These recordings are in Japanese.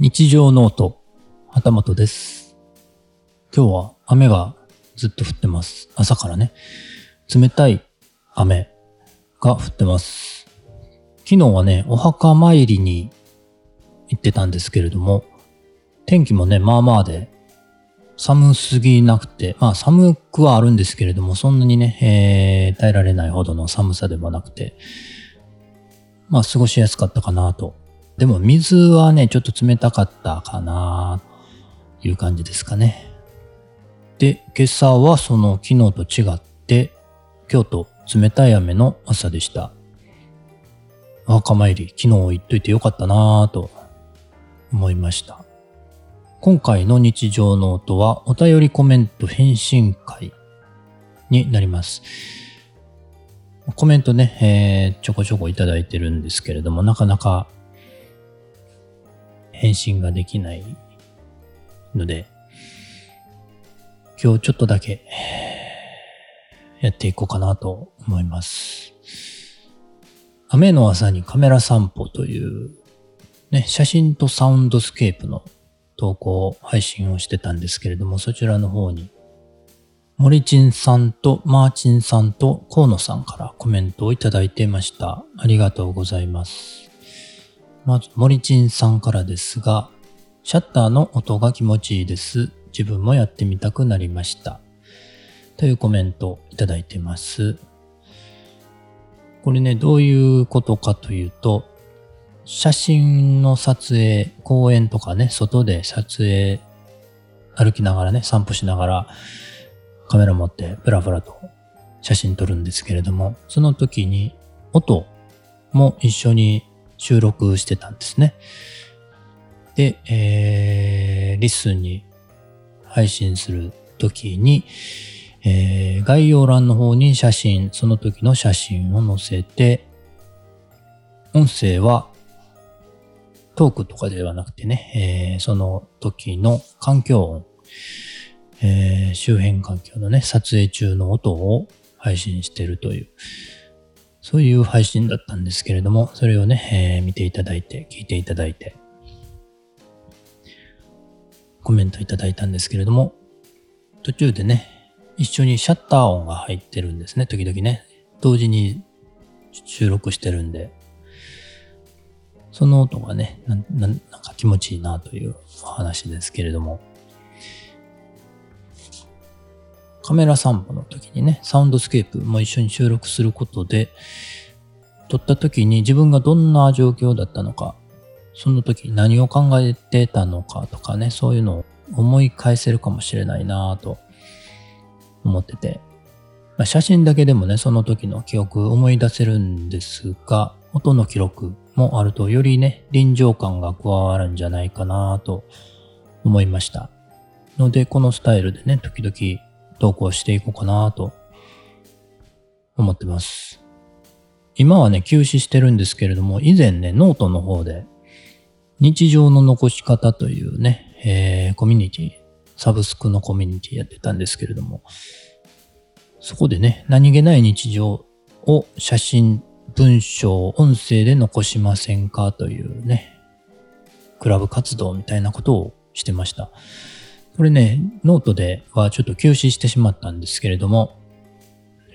日常ノート、旗本です。今日は雨がずっと降ってます。朝からね。冷たい雨が降ってます。昨日はね、お墓参りに行ってたんですけれども、天気もね、まあまあで、寒すぎなくて、まあ寒くはあるんですけれども、そんなにね、えー耐えられないほどの寒さでもなくて、まあ過ごしやすかったかなと。でも水はね、ちょっと冷たかったかなという感じですかね。で、今朝はその昨日と違って、京都冷たい雨の朝でした。お墓参り、昨日行っといてよかったなぁと思いました。今回の日常ノートはお便りコメント返信会になります。コメントね、えーちょこちょこいただいてるんですけれども、なかなか返信ができないので、今日ちょっとだけやっていこうかなと思います。雨の朝にカメラ散歩というね、写真とサウンドスケープの投稿配信をしてたんですけれども、そちらの方に森ちんさんとマーチンさんと河野さんからコメントをいただいていました。ありがとうございます。まず、森ちんさんからですが、シャッターの音が気持ちいいです。自分もやってみたくなりました。というコメントをいただいてます。これね、どういうことかというと、写真の撮影、公園とかね、外で撮影、歩きながらね、散歩しながら、カメラ持ってプラプラと写真撮るんですけれども、その時に音も一緒に収録してたんですね。で、えー、リスンに配信する時に、えー概要欄の方に写真、その時の写真を載せて、音声はトークとかではなくてね、えーその時の環境音、えー周辺環境のね、撮影中の音を配信してるという、そういう配信だったんですけれども、それをね、えー見ていただいて、聞いていただいて、コメントいただいたんですけれども、途中でね、一緒にシャッター音が入ってるんですね、時々ね。同時に収録してるんで、その音がね、なななんか気持ちいいなというお話ですけれども、カメラ散歩の時にね、サウンドスケープも一緒に収録することで、撮った時に自分がどんな状況だったのか、その時何を考えてたのかとかね、そういうのを思い返せるかもしれないなぁと思ってて、まあ、写真だけでもね、その時の記憶思い出せるんですが、音の記録もあるとよりね、臨場感が加わるんじゃないかなと思いました。ので、このスタイルでね、時々投稿していこうかなと思ってます。今はね、休止してるんですけれども、以前ね、ノートの方で、日常の残し方というね、えーコミュニティ、サブスクのコミュニティやってたんですけれども、そこでね、何気ない日常を写真、文章、音声で残しませんかというね、クラブ活動みたいなことをしてました。これね、ノートではちょっと休止してしまったんですけれども、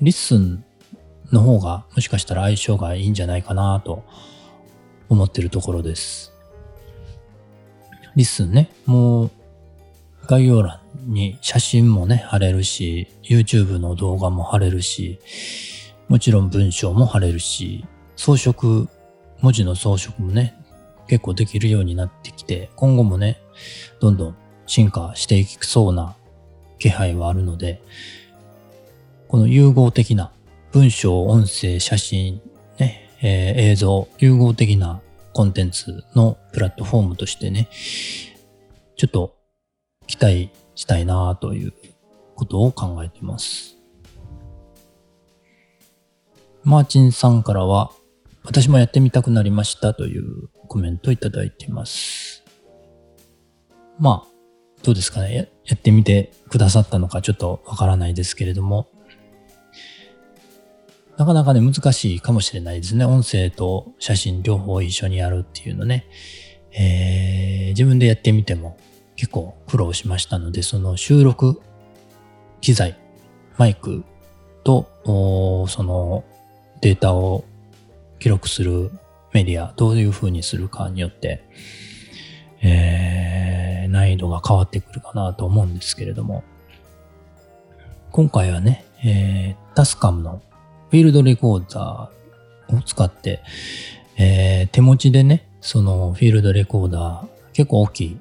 リッスンの方がもしかしたら相性がいいんじゃないかなと思ってるところです。リッスンね、もう概要欄に写真もね、貼れるし、YouTube の動画も貼れるし、もちろん文章も貼れるし、装飾、文字の装飾もね、結構できるようになってきて、今後もね、どんどん進化していきそうな気配はあるので、この融合的な文章、音声、写真、ね、えー映像、融合的なコンテンツのプラットフォームとしてね、ちょっと期待したいなということを考えています。マーチンさんからは、私もやってみたくなりましたというコメントをいただいています。まあ、どうですかね？や。やってみてくださったのかちょっとわからないですけれども、なかなかね、難しいかもしれないですね。音声と写真両方一緒にやるっていうのね。えー自分でやってみても結構苦労しましたので、その収録機材、マイクと、そのデータを記録するメディア、どういう風にするかによって、え難易度が変わってくるかなと思うんですけれども、今回はね、えー、タスカムのフィールドレコーダーを使って、えー、手持ちでね、そのフィールドレコーダー、結構大きい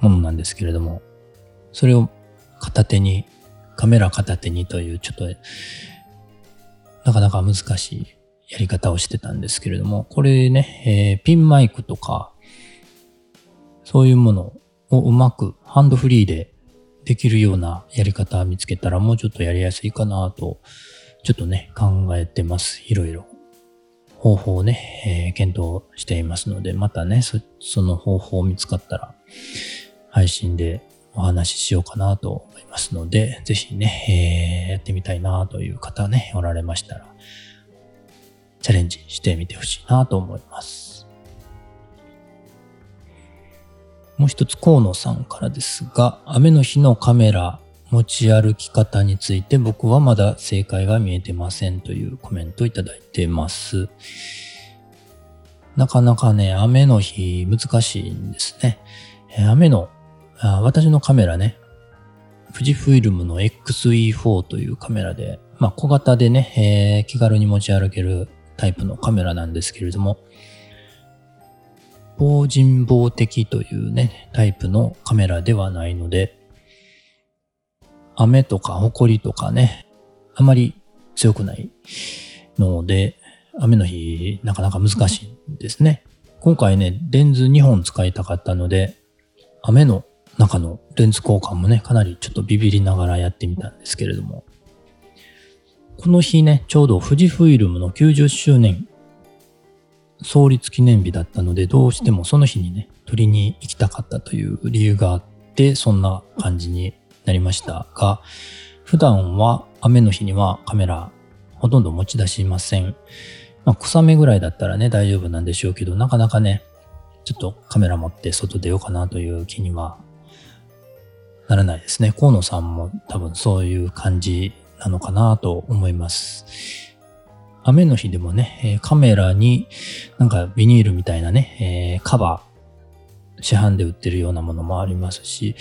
ものなんですけれども、それを片手に、カメラ片手にというちょっと、なかなか難しいやり方をしてたんですけれども、これね、えー、ピンマイクとか、そういうものをうまくハンドフリーでできるようなやり方を見つけたらもうちょっとやりやすいかなと、ちょっとね、考えてます。いろいろ。方法をね、えー、検討していますので、またね、そその方法を見つかったら、配信でお話ししようかなと思いますので、ぜひね、えー、やってみたいなという方ね、おられましたら、チャレンジしてみてほしいなと思います。もう一つ、河野さんからですが、雨の日のカメラ持ち歩き方について僕はまだ正解が見えてませんというコメントをいただいてます。なかなかね、雨の日難しいんですね。雨の、私のカメラね、富士フイルムの XE4 というカメラで、まあ小型でね、えー、気軽に持ち歩けるタイプのカメラなんですけれども、防人防的というね、タイプのカメラではないので、雨とか埃とかね、あまり強くないので、雨の日なかなか難しいんですね。今回ね、レンズ2本使いたかったので、雨の中のレンズ交換もね、かなりちょっとビビりながらやってみたんですけれども、この日ね、ちょうど富士フイルムの90周年創立記念日だったので、どうしてもその日にね、撮りに行きたかったという理由があって、そんな感じになりましたが、普段は雨の日にはカメラほとんど持ち出しません。まあ、小雨ぐらいだったらね、大丈夫なんでしょうけど、なかなかね、ちょっとカメラ持って外出ようかなという気にはならないですね。河野さんも多分そういう感じなのかなと思います。雨の日でもね、カメラになんかビニールみたいなね、カバー、市販で売ってるようなものもありますし、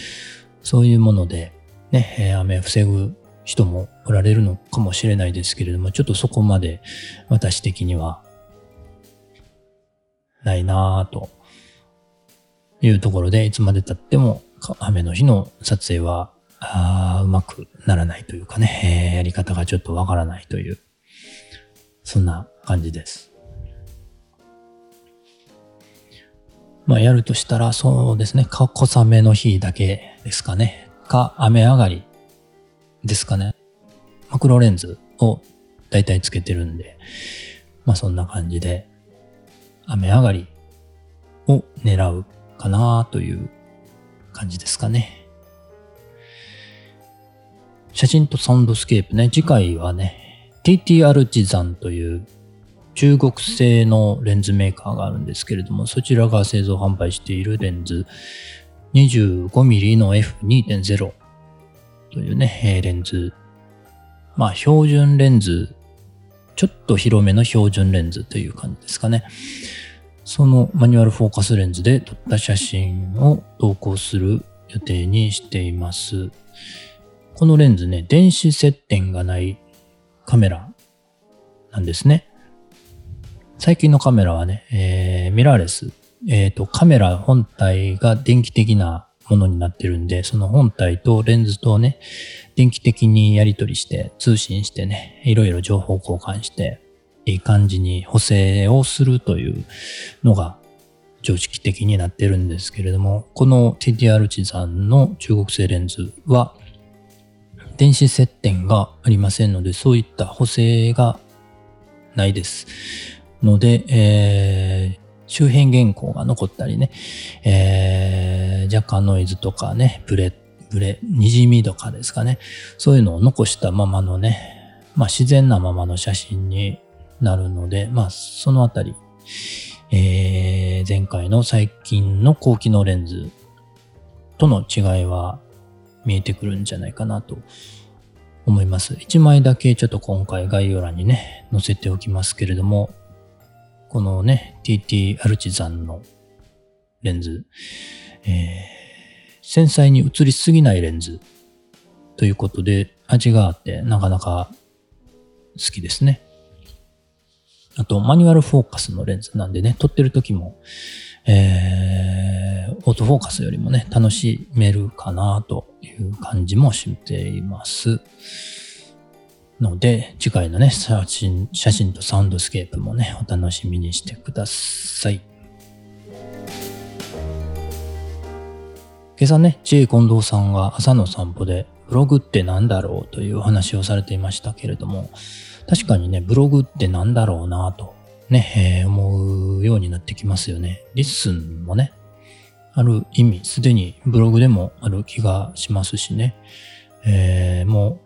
そういうものでね、雨を防ぐ人もおられるのかもしれないですけれども、ちょっとそこまで私的にはないなぁというところで、いつまで経っても雨の日の撮影はあうまくならないというかね、えー、やり方がちょっとわからないという、そんな感じです。まあやるとしたらそうですね、小雨の日だけですかね。か雨上がりですかね。マクロレンズをだいたいつけてるんで、まあそんな感じで雨上がりを狙うかなという感じですかね。写真とサウンドスケープね、次回はね、TT アルチザンという中国製のレンズメーカーがあるんですけれども、そちらが製造販売しているレンズ 25mm の F2.0 というね、レンズ。まあ、標準レンズ、ちょっと広めの標準レンズという感じですかね。そのマニュアルフォーカスレンズで撮った写真を投稿する予定にしています。このレンズね、電子接点がないカメラなんですね。最近のカメラはね、えー、ミラーレスえっ、ー、と、カメラ本体が電気的なものになってるんで、その本体とレンズとね、電気的にやり取りして、通信してね、いろいろ情報交換して、いい感じに補正をするというのが常識的になってるんですけれども、この TTR チさんの中国製レンズは、電子接点がありませんので、そういった補正がないです。ので、えー、周辺原稿が残ったりね、えー、若干ノイズとかね、ブレ、ブレ、滲みとかですかね、そういうのを残したままのね、まあ自然なままの写真になるので、まあそのあたり、えー、前回の最近の高機能レンズとの違いは見えてくるんじゃないかなと思います。1枚だけちょっと今回概要欄にね、載せておきますけれども、このね、TT アルチザンのレンズ、えー、繊細に映りすぎないレンズということで味があってなかなか好きですね。あと、マニュアルフォーカスのレンズなんでね、撮ってる時も、えー、オートフォーカスよりもね、楽しめるかなという感じもしています。ので、次回のね、写真、写真とサウンドスケープもね、お楽しみにしてください。今朝ね、J 近藤さんが朝の散歩で、ブログって何だろうというお話をされていましたけれども、確かにね、ブログって何だろうなと、ね、えー、思うようになってきますよね。リッスンもね、ある意味、すでにブログでもある気がしますしね。えー、も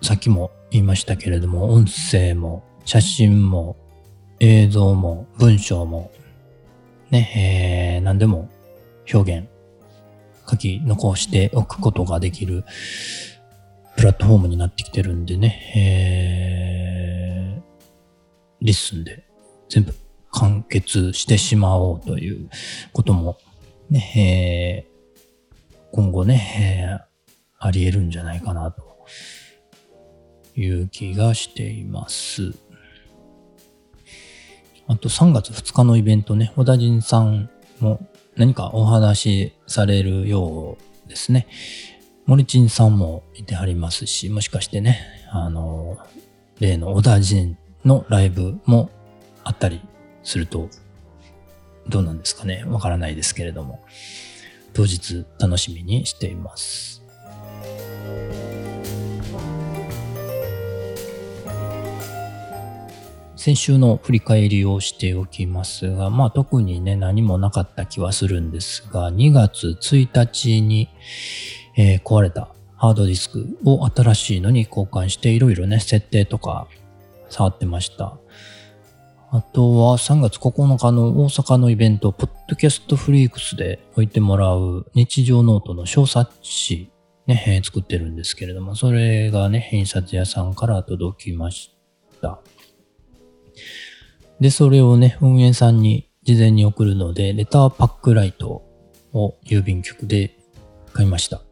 う、さっきも言いましたけれども、音声も、写真も、映像も、文章も、ね、えー、何でも表現、書き残しておくことができるプラットフォームになってきてるんでね、えー、リッスンで全部完結してしまおうということも、ね、えー、今後ね、えー、あり得るんじゃないかなという気がしています。あと3月2日のイベントね、小田人さんも何かお話しされるようですね。森珍さんもいてはりますし、もしかしてね、あの、例の小田人のライブもあったりすると、どうなんですかねわからないですけれども、当日楽しみにしています。先週の振り返りをしておきますが、まあ特にね、何もなかった気はするんですが、2月1日に、えー、壊れたハードディスクを新しいのに交換していろいろね、設定とか触ってました。あとは3月9日の大阪のイベント、ポッドキャストフリークスで置いてもらう日常ノートの小冊子ね、作ってるんですけれども、それがね、印刷屋さんから届きました。で、それをね、運営さんに事前に送るので、レターパックライトを郵便局で買いました。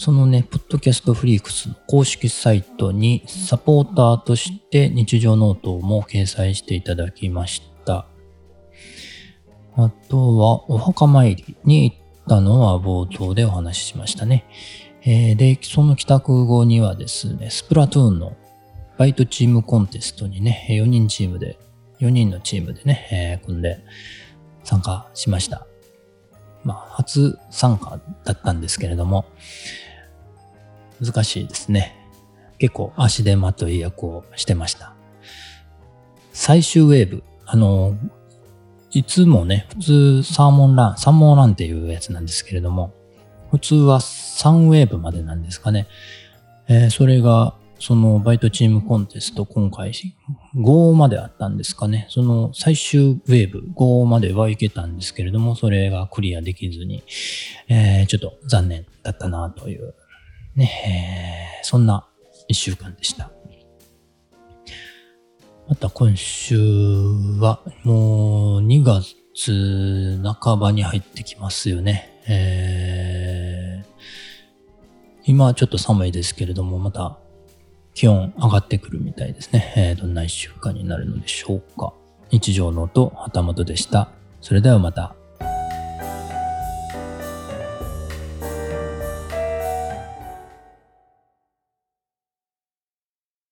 そのね、ポッドキャストフリークスの公式サイトにサポーターとして日常ノートも掲載していただきました。あとは、お墓参りに行ったのは冒頭でお話ししましたね。えー、で、その帰宅後にはですね、スプラトゥーンのバイトチームコンテストにね、4人チームで、4人のチームでね、えー、組んで参加しました。まあ、初参加だったんですけれども、難しいですね。結構足手まとい役をしてました。最終ウェーブ。あの、いつもね、普通サーモンラン、サーモンランっていうやつなんですけれども、普通は3ウェーブまでなんですかね。えー、それが、そのバイトチームコンテスト今回5まであったんですかね。その最終ウェーブ5まではいけたんですけれども、それがクリアできずに、えー、ちょっと残念だったなというね、えー、そんな一週間でした。また今週はもう2月半ばに入ってきますよね。えー、今はちょっと寒いですけれども、また気温上がってくるみたいですね。えー、どんな一週間になるのでしょうか。日常の音、旗本でした。それではまた。